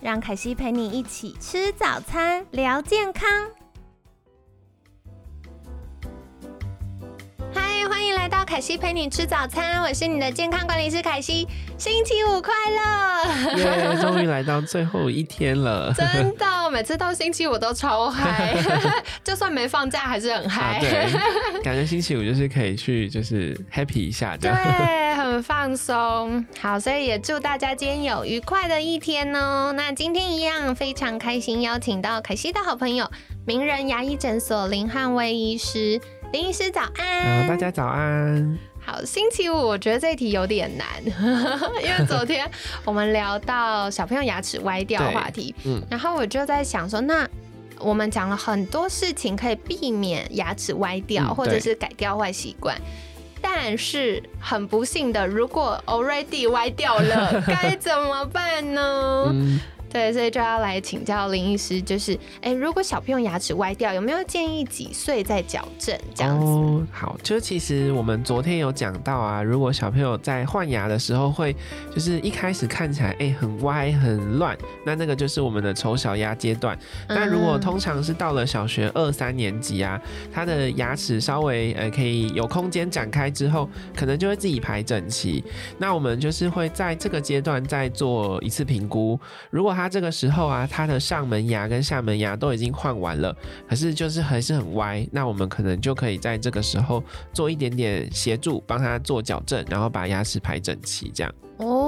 让凯西陪你一起吃早餐，聊健康。嗨，欢迎来到凯西陪你吃早餐，我是你的健康管理师凯西。星期五快乐！耶，终于来到最后一天了。真的，每次到星期五都超嗨，就算没放假还是很嗨。对，感觉星期五就是可以去就是 happy 一下，对，很放松。好，所以也祝大家今天有愉快的一天哦。那今天一样非常开心，邀请到凯西的好朋友，名人牙医诊所林汉威医师。林医师早安，大家早安。好，星期五我觉得这一题有点难，因为昨天我们聊到小朋友牙齿歪掉话题，嗯，然后我就在想说，那我们讲了很多事情可以避免牙齿歪掉，或者是改掉坏习惯，但是很不幸的，如果 already 歪掉了，该怎么办呢？对，所以就要来请教林医师，就是，哎，如果小朋友牙齿歪掉，有没有建议几岁再矫正这样子？哦，好，就其实我们昨天有讲到啊，如果小朋友在换牙的时候会，就是一开始看起来哎很歪很乱，那那个就是我们的丑小鸭阶段。那如果通常是到了小学二三年级啊，他的牙齿稍微呃可以有空间展开之后，可能就会自己排整齐。那我们就是会在这个阶段再做一次评估，如果他这个时候啊，他的上门牙跟下门牙都已经换完了，可是就是还是很歪，那我们可能就可以在这个时候做一点点协助，帮他做矫正，然后把牙齿排整齐，这样。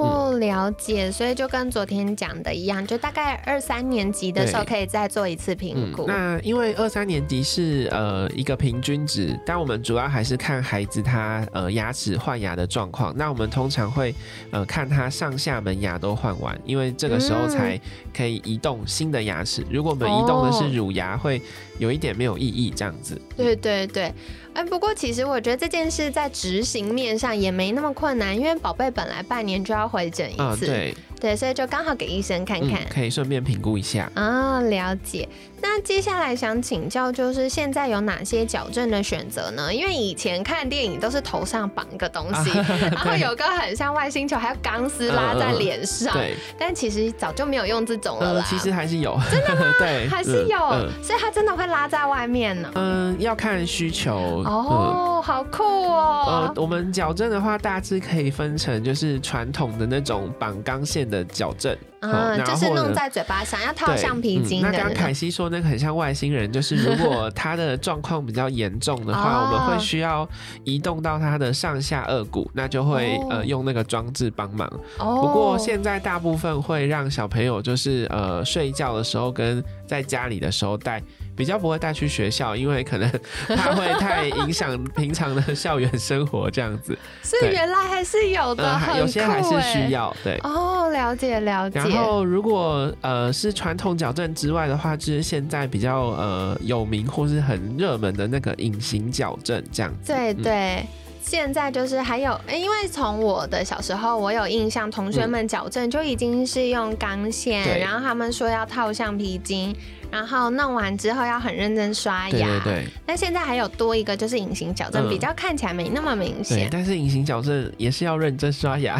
哦，了解，所以就跟昨天讲的一样，就大概二三年级的时候可以再做一次评估。那因为二三年级是呃一个平均值，但我们主要还是看孩子他呃牙齿换牙的状况。那我们通常会呃看他上下门牙都换完，因为这个时候才可以移动新的牙齿。如果我们移动的是乳牙，会有一点没有意义这样子。对对对。哎，不过其实我觉得这件事在执行面上也没那么困难，因为宝贝本来半年就要回诊一次。对。对，所以就刚好给医生看看，可以顺便评估一下啊。了解。那接下来想请教，就是现在有哪些矫正的选择呢？因为以前看电影都是头上绑一个东西，然后有个很像外星球，还有钢丝拉在脸上。对。但其实早就没有用这种了啦。其实还是有。真的吗？对，还是有。所以它真的会拉在外面呢。嗯，要看需求。哦，好酷哦。呃，我们矫正的话，大致可以分成就是传统的那种绑钢线。的矫正，嗯，就是弄在嘴巴上，要套橡皮筋那刚凯西说那个很像外星人，就是如果他的状况比较严重的话，我们会需要移动到他的上下颚骨，那就会呃用那个装置帮忙。不过现在大部分会让小朋友就是呃睡觉的时候跟在家里的时候戴。比较不会带去学校，因为可能它会太影响平常的校园生活这样子。所以原来还是有的，有些还是需要。对，哦，了解了解。然后如果呃是传统矫正之外的话，就是现在比较呃有名或是很热门的那个隐形矫正这样子。对对。现在就是还有，因为从我的小时候，我有印象，同学们矫正就已经是用钢线，然后他们说要套橡皮筋，然后弄完之后要很认真刷牙。对对。那现在还有多一个就是隐形矫正，比较看起来没那么明显。但是隐形矫正也是要认真刷牙，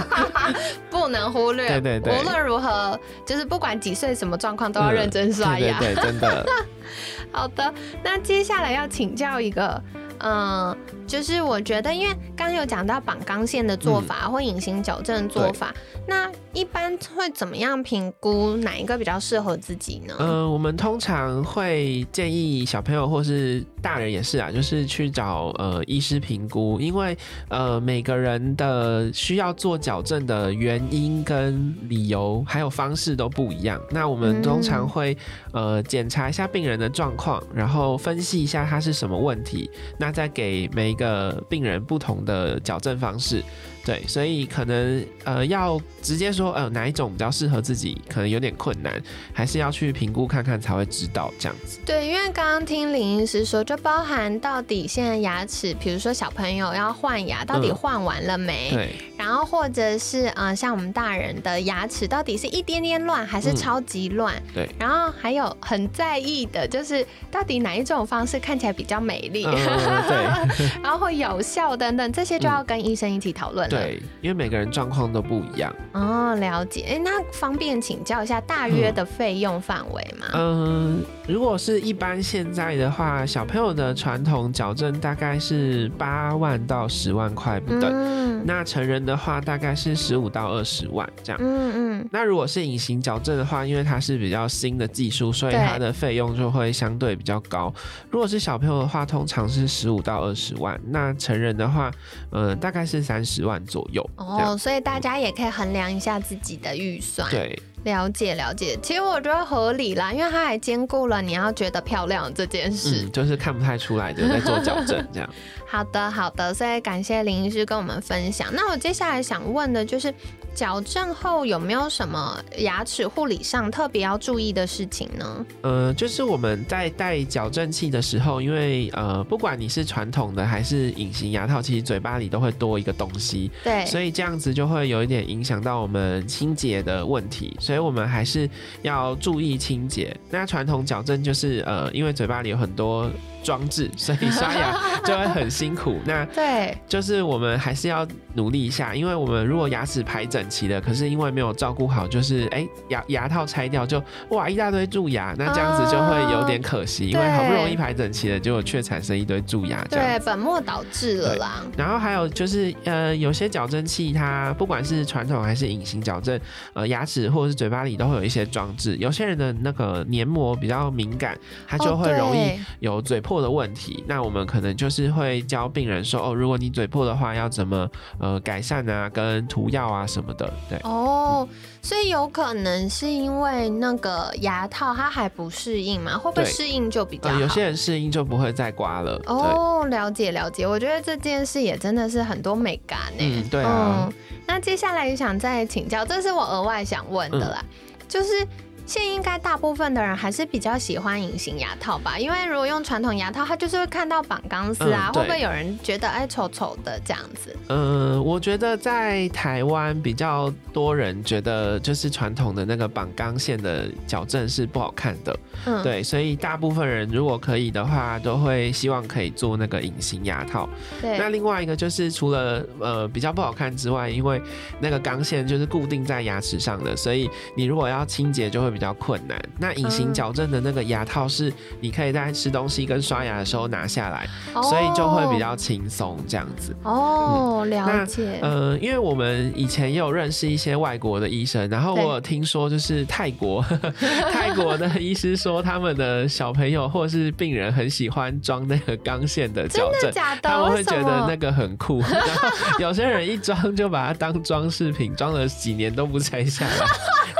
不能忽略。对对对。无论如何，就是不管几岁什么状况，都要认真刷牙。对，真的。好的，那接下来要请教一个。嗯，就是我觉得，因为刚刚有讲到绑钢线的做法或隐形矫正做法，那一般会怎么样评估哪一个比较适合自己呢？嗯，我们通常会建议小朋友或是大人也是啊，就是去找呃医师评估，因为呃每个人的需要做矫正的原因跟理由还有方式都不一样。那我们通常会呃检查一下病人的状况，然后分析一下他是什么问题。那在给每一个病人不同的矫正方式。对，所以可能呃要直接说呃哪一种比较适合自己，可能有点困难，还是要去评估看看才会知道这样子。对，因为刚刚听林医师说，就包含到底现在牙齿，比如说小朋友要换牙，到底换完了没？对。然后或者是呃像我们大人的牙齿，到底是一点点乱还是超级乱？对。然后还有很在意的就是到底哪一种方式看起来比较美丽？对。然后会有效等等，这些就要跟医生一起讨论了。对，因为每个人状况都不一样。哦，了解。哎，那方便请教一下大约的费用范围吗？嗯，如果是一般现在的话，小朋友的传统矫正大概是八万到十万块不等。嗯。那成人的话大概是十五到二十万这样。嗯嗯。那如果是隐形矫正的话，因为它是比较新的技术，所以它的费用就会相对比较高。如果是小朋友的话，通常是十五到二十万。那成人的话，呃，大概是三十万左右。哦，所以大家也可以衡量一下自己的预算。对。了解了解，其实我觉得合理啦，因为它还兼顾了你要觉得漂亮这件事，就是看不太出来的在做矫正这样。好的好的，所以感谢林医师跟我们分享。那我接下来想问的就是。矫正后有没有什么牙齿护理上特别要注意的事情呢？呃，就是我们在戴矫正器的时候，因为呃，不管你是传统的还是隐形牙套，其实嘴巴里都会多一个东西，对，所以这样子就会有一点影响到我们清洁的问题，所以我们还是要注意清洁。那传统矫正就是呃，因为嘴巴里有很多。装置，所以刷牙 就会很辛苦。那对，就是我们还是要努力一下，因为我们如果牙齿排整齐了，可是因为没有照顾好，就是哎牙牙套拆掉就哇一大堆蛀牙，那这样子就会有点可惜，因为好不容易排整齐了，结果却产生一堆蛀牙。对，本末倒置了啦。然后还有就是呃，有些矫正器它不管是传统还是隐形矫正，呃，牙齿或者是嘴巴里都会有一些装置。有些人的那个黏膜比较敏感，它就会容易有嘴。破的问题，那我们可能就是会教病人说哦，如果你嘴破的话，要怎么呃改善啊，跟涂药啊什么的，对。哦，所以有可能是因为那个牙套它还不适应嘛，会不会适应就比较好？有些人适应就不会再刮了。哦，了解了解，我觉得这件事也真的是很多美感呢。嗯，对啊。那接下来也想再请教，这是我额外想问的啦，就是。现应该大部分的人还是比较喜欢隐形牙套吧，因为如果用传统牙套，它就是会看到绑钢丝啊，会不会有人觉得哎丑丑的这样子？嗯，我觉得在台湾比较多人觉得就是传统的那个绑钢线的矫正是不好看的，嗯，对，所以大部分人如果可以的话，都会希望可以做那个隐形牙套。对，那另外一个就是除了呃比较不好看之外，因为那个钢线就是固定在牙齿上的，所以你如果要清洁就会比比较困难。那隐形矫正的那个牙套是你可以在吃东西跟刷牙的时候拿下来，所以就会比较轻松这样子。哦，了解。呃，因为我们以前也有认识一些外国的医生，然后我有听说就是泰国 泰国的医师说他们的小朋友或是病人很喜欢装那个钢线的矫正，他们会觉得那个很酷。然后 有些人一装就把它当装饰品，装了几年都不拆下来，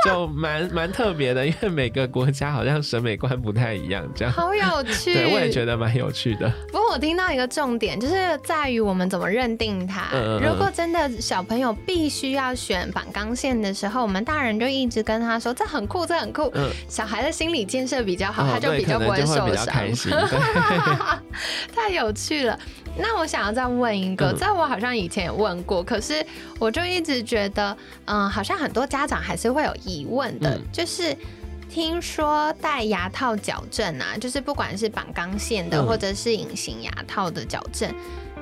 就蛮蛮特别的。因为每个国家好像审美观不太一样，这样好有趣。对，我也觉得蛮有趣的。不过我听到一个重点，就是在于我们怎么认定它。如果真的小朋友必须要选绑钢线的时候，我们大人就一直跟他说这很酷，这很酷。嗯，小孩的心理建设比较好，他就比较不会受伤。太有趣了。那我想要再问一个，在我好像以前也问过，可是我就一直觉得，嗯，好像很多家长还是会有疑问的，就是听说戴牙套矫正啊，就是不管是绑钢线的，或者是隐形牙套的矫正。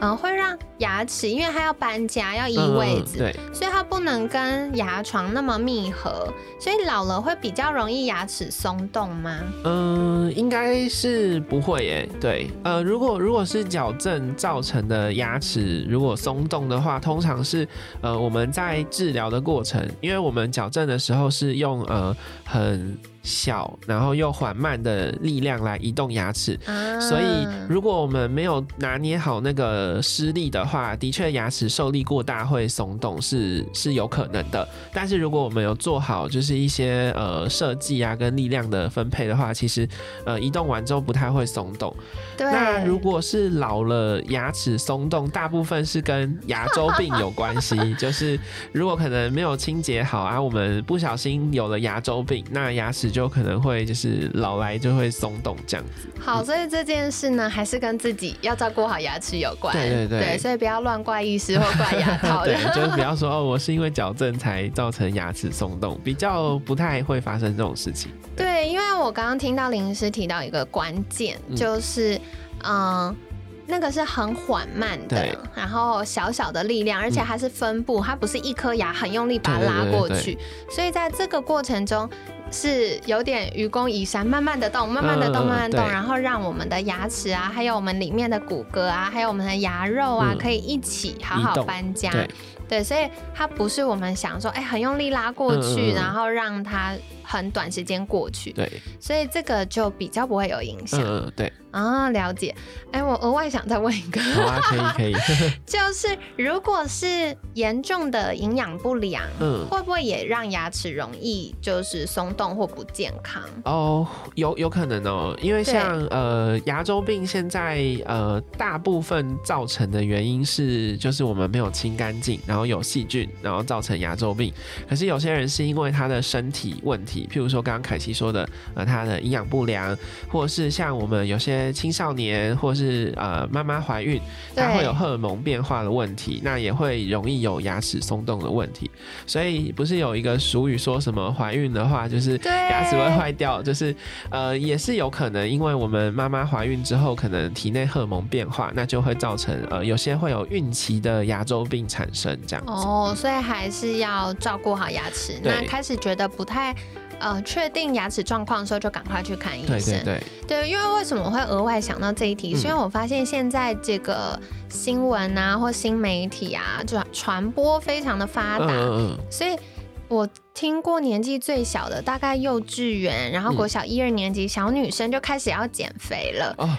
嗯，会让牙齿，因为它要搬家，要移位置，对，所以它不能跟牙床那么密合，所以老了会比较容易牙齿松动吗？嗯，应该是不会耶。对，呃，如果如果是矫正造成的牙齿如果松动的话，通常是呃我们在治疗的过程，因为我们矫正的时候是用呃很。小，然后又缓慢的力量来移动牙齿。啊所以，如果我们没有拿捏好那个施力的话，的确牙齿受力过大会松动是是有可能的。但是如果我们有做好就是一些呃设计啊跟力量的分配的话，其实呃移动完之后不太会松动。对，那如果是老了牙齿松动，大部分是跟牙周病有关系，就是如果可能没有清洁好啊，我们不小心有了牙周病，那牙齿就可能会就是老来就会松动这样子。好，所以这件事呢，还是跟自己要照顾好牙齿有关。对对对所以不要乱怪医师或怪牙 套对。，就是不要说哦，我是因为矫正才造成牙齿松动，比较不太会发生这种事情。对，因为我刚刚听到林医师提到一个关键，嗯就是嗯。那个是很缓慢的，然后小小的力量，而且嗯它是分布，它不是一颗牙很用力把它拉对对过去，所以在这个过程中是有点愚公移山，慢慢的动，慢慢的动，嗯慢慢地动，对。然后让我们的牙齿啊，还有我们里面的骨骼啊，还有我们的牙肉啊，嗯。可以一起好好搬家。对，对，所以它不是我们想说，哎、很用力拉过去，然后让它很短时间过去，对，所以这个就比较不会有影响、嗯嗯，对，啊。了解。哎、我额外想再问一个，好啊，可以可以，就是如果是严重的营养不良，嗯。会不会也让牙齿容易就是松动或不健康？哦，有有可能哦，因为像呃牙周病现在呃大部分造成的原因是就是我们没有清干净，然后有细菌，然后造成牙周病。可是有些人是因为他的身体问题，譬如说刚刚凯西说的，呃他的营养不良，或者是像我们有些青少年，或是呃妈妈怀孕，它会有荷尔蒙变化的问题，那也会容易有牙齿松动的问题。所以不是有一个俗语说什么怀孕的话就是对牙齿会坏掉，就是呃也是有可能，因为我们妈妈怀孕之后，可能体内荷尔蒙变化，那就会造成呃有些会有孕期的牙周病产生这样子。哦，所以还是要照顾好牙齿。那开始觉得不太。呃，确定牙齿状况的时候，就赶快去看医生。对对，对，因为为什么会额外想到这一题，是因为嗯我发现现在这个新闻啊或新媒体啊传传播非常的发达，嗯嗯嗯，所以我听过年纪最小的，大概幼稚园，然后嗯。国小一二年级小女生就开始要减肥了。哦，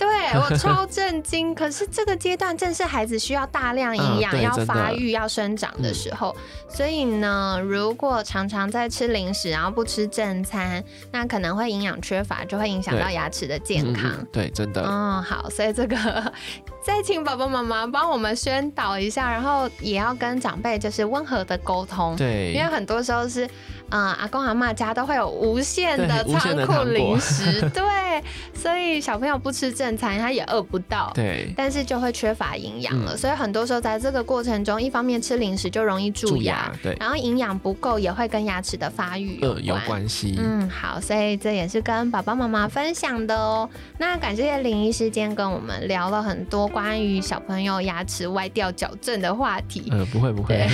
对我 超震惊。可是这个阶段正是孩子需要大量营养、要发育、要生长的时候，所以呢，如果常常在吃零食，然后不吃正餐，那可能会营养缺乏，就会影响到牙齿的健嗯康。嗯对，真的，嗯，好，所以这个 再请爸爸妈妈帮我们宣导一下，然后也要跟长辈就是温和的沟通。对，因为很多时候是，嗯、阿公阿妈家都会有无限的仓库零食，对，所以小朋友不吃正餐，他也饿不到，对但是就会缺乏营养了。嗯所以很多时候在这个过程中，一方面吃零食就容易蛀牙，对，然后营养不够也会跟牙齿的发育有嗯有关。系，嗯，好，所以这也是跟爸爸妈妈分享的哦。那感谢林医师今天跟我们聊了很多关于小朋友牙齿歪掉矫正的话题。呃，不会不会，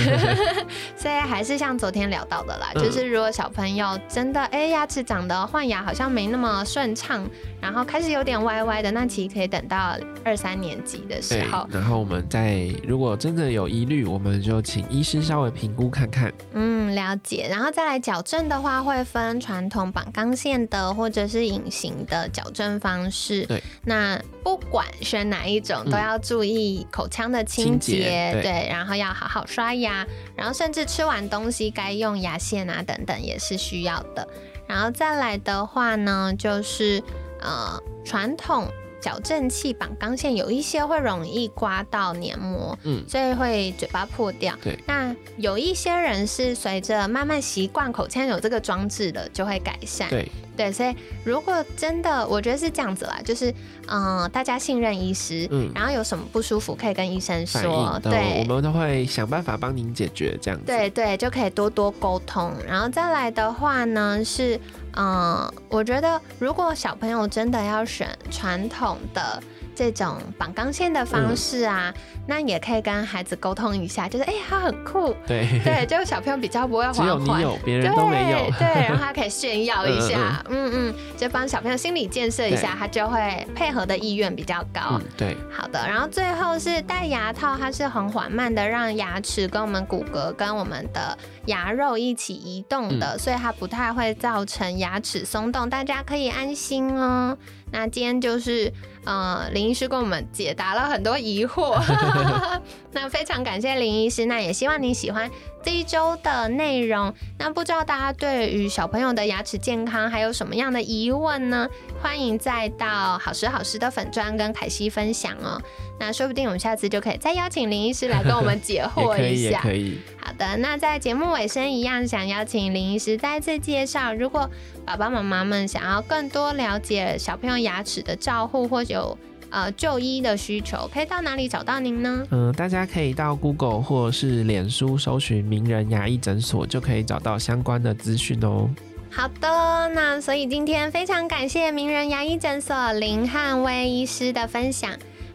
所以还是像昨天聊到的啦，嗯就是如果小朋友真的哎、牙齿长得换牙好像没那么顺畅，然后开始有点歪歪的，那其实可以等到二三年级的时候，，然后我们再如果真的有疑虑，我们就请医师稍微评估看看。嗯，了解。然后再来矫正的话，会分传统绑钢线的或者是隐形的矫正方式。对，那不管选哪一种，嗯都要注意口腔的清清洁，洁对然后要好好刷牙，然后甚至吃完东西该用牙线啊等等也是需要的。然后再来的话呢，就是呃传统。矫正器绑钢线有一些会容易刮到黏膜，嗯所以会嘴巴破掉。对，那有一些人是随着慢慢习惯口腔有这个装置了，就会改善。对，对，所以如果真的，我觉得是这样子啦，就是嗯、呃大家信任医师，嗯然后有什么不舒服可以跟医生说对，我。们都会想办法帮您解决这样子。对对，就可以多多沟通。然后再来的话呢，是嗯、呃我觉得如果小朋友真的要选传统的这种绑钢线的方式啊，那也可以跟孩子沟通一下，就是哎，他很酷，对对，就小朋友比较不会 只有你有，别人都没有，对，然后他可以炫耀一下，嗯嗯，就帮小朋友心理建设一下，他就会配合的意愿比较高。对，好的，然后最后是戴牙套，它是很缓慢的，让牙齿跟我们骨骼跟我们的牙肉一起移动的，所以它不太会造成牙齿松动，大家可以安心哦。那今天就是，呃，林医师跟我们解答了很多疑惑，那非常感谢林医师，那也希望你喜欢这一周的内容。那不知道大家对于小朋友的牙齿健康还有什么样的疑问呢？欢迎再到好时好时的粉砖跟凯西分享哦。那说不定我们下次就可以再邀请林医师来跟我们解惑一下。可以，好的，那在节目尾声一样，想邀请林医师再次介绍，如果爸爸妈妈们想要更多了解小朋友牙齿的照护，或有呃就医的需求，可以到哪里找到您呢？嗯，大家可以到 Google 或是脸书搜寻名人牙医诊所，就可以找到相关的资讯哦。好的，那所以今天非常感谢名人牙医诊所林汉威医师的分享。